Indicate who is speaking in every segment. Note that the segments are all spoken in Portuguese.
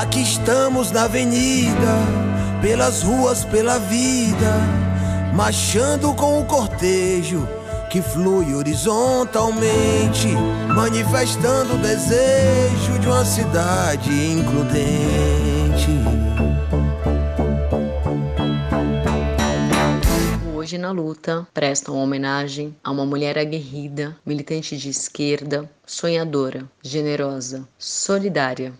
Speaker 1: Aqui estamos na avenida, pelas ruas, pela vida, marchando com o cortejo que flui horizontalmente, manifestando o desejo de uma cidade includente.
Speaker 2: Hoje na luta prestam homenagem a uma mulher aguerrida, militante de esquerda, sonhadora, generosa, solidária,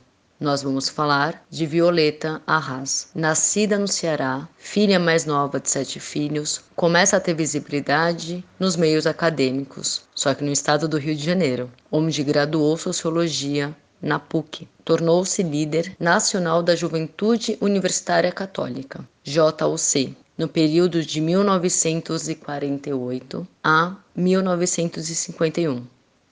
Speaker 2: nós vamos falar de Violeta Arras. Nascida no Ceará, filha mais nova de sete filhos, começa a ter visibilidade nos meios acadêmicos, só que no estado do Rio de Janeiro, onde graduou Sociologia na PUC. Tornou-se líder nacional da Juventude Universitária Católica, JUC, no período de 1948 a 1951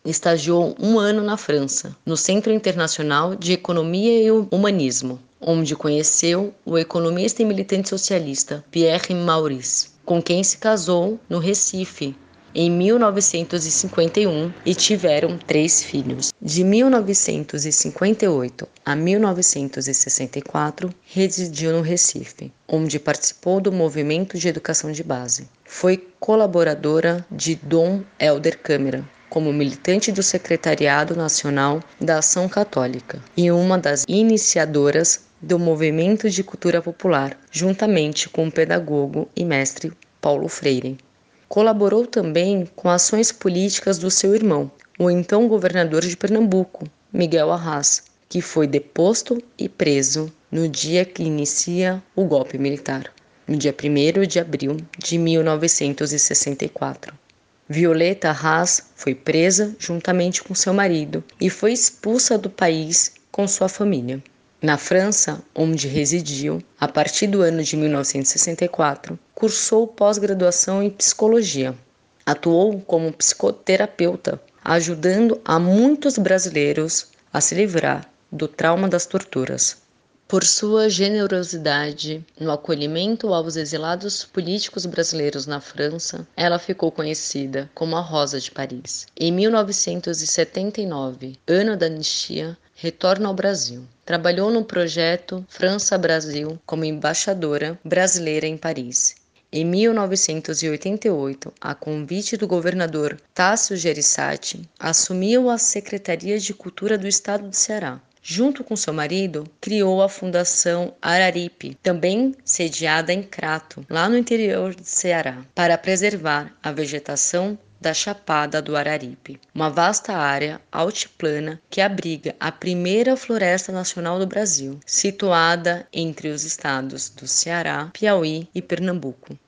Speaker 2: estagiou um ano na França, no Centro Internacional de Economia e Humanismo, onde conheceu o economista e militante socialista Pierre Maurice, com quem se casou no Recife em 1951 e tiveram três filhos. De 1958 a 1964, residiu no Recife, onde participou do movimento de educação de base. Foi colaboradora de Dom Helder Câmara, como militante do Secretariado Nacional da Ação Católica e uma das iniciadoras do movimento de cultura popular, juntamente com o pedagogo e mestre Paulo Freire. Colaborou também com ações políticas do seu irmão, o então governador de Pernambuco, Miguel Arras, que foi deposto e preso no dia que inicia o golpe militar, no dia 1 de abril de 1964. Violeta Haas foi presa juntamente com seu marido e foi expulsa do país com sua família. Na França, onde residiu, a partir do ano de 1964, cursou pós-graduação em psicologia. Atuou como psicoterapeuta, ajudando a muitos brasileiros a se livrar do trauma das torturas. Por sua generosidade no acolhimento aos exilados políticos brasileiros na França, ela ficou conhecida como a Rosa de Paris. Em 1979, ano da anistia, retorna ao Brasil. Trabalhou no projeto França-Brasil como embaixadora brasileira em Paris. Em 1988, a convite do governador Tássio Gereissati, assumiu a Secretaria de Cultura do Estado do Ceará Junto com seu marido, criou a Fundação Araripe, também sediada em Crato, lá no interior do Ceará, para preservar a vegetação da Chapada do Araripe, uma vasta área altiplana que abriga a primeira floresta nacional do Brasil, situada entre os estados do Ceará, Piauí e Pernambuco.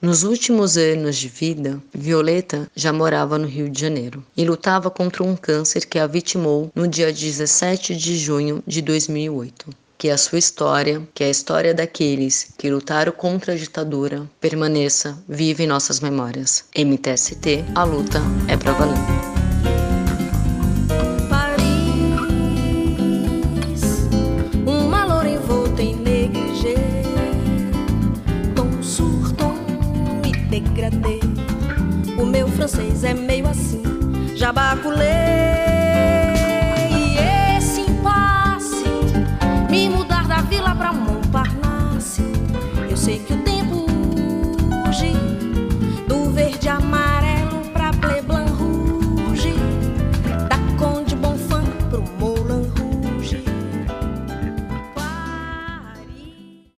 Speaker 2: Nos últimos anos de vida, Violeta já morava no Rio de Janeiro e lutava contra um câncer que a vitimou no dia 17 de junho de 2008. Que a sua história, que a história daqueles que lutaram contra a ditadura, permaneça viva em nossas memórias. MTST, a luta é
Speaker 3: O meu francês é meio assim, jabaculei. E esse impasse, me mudar da vila pra Montparnasse. Eu sei que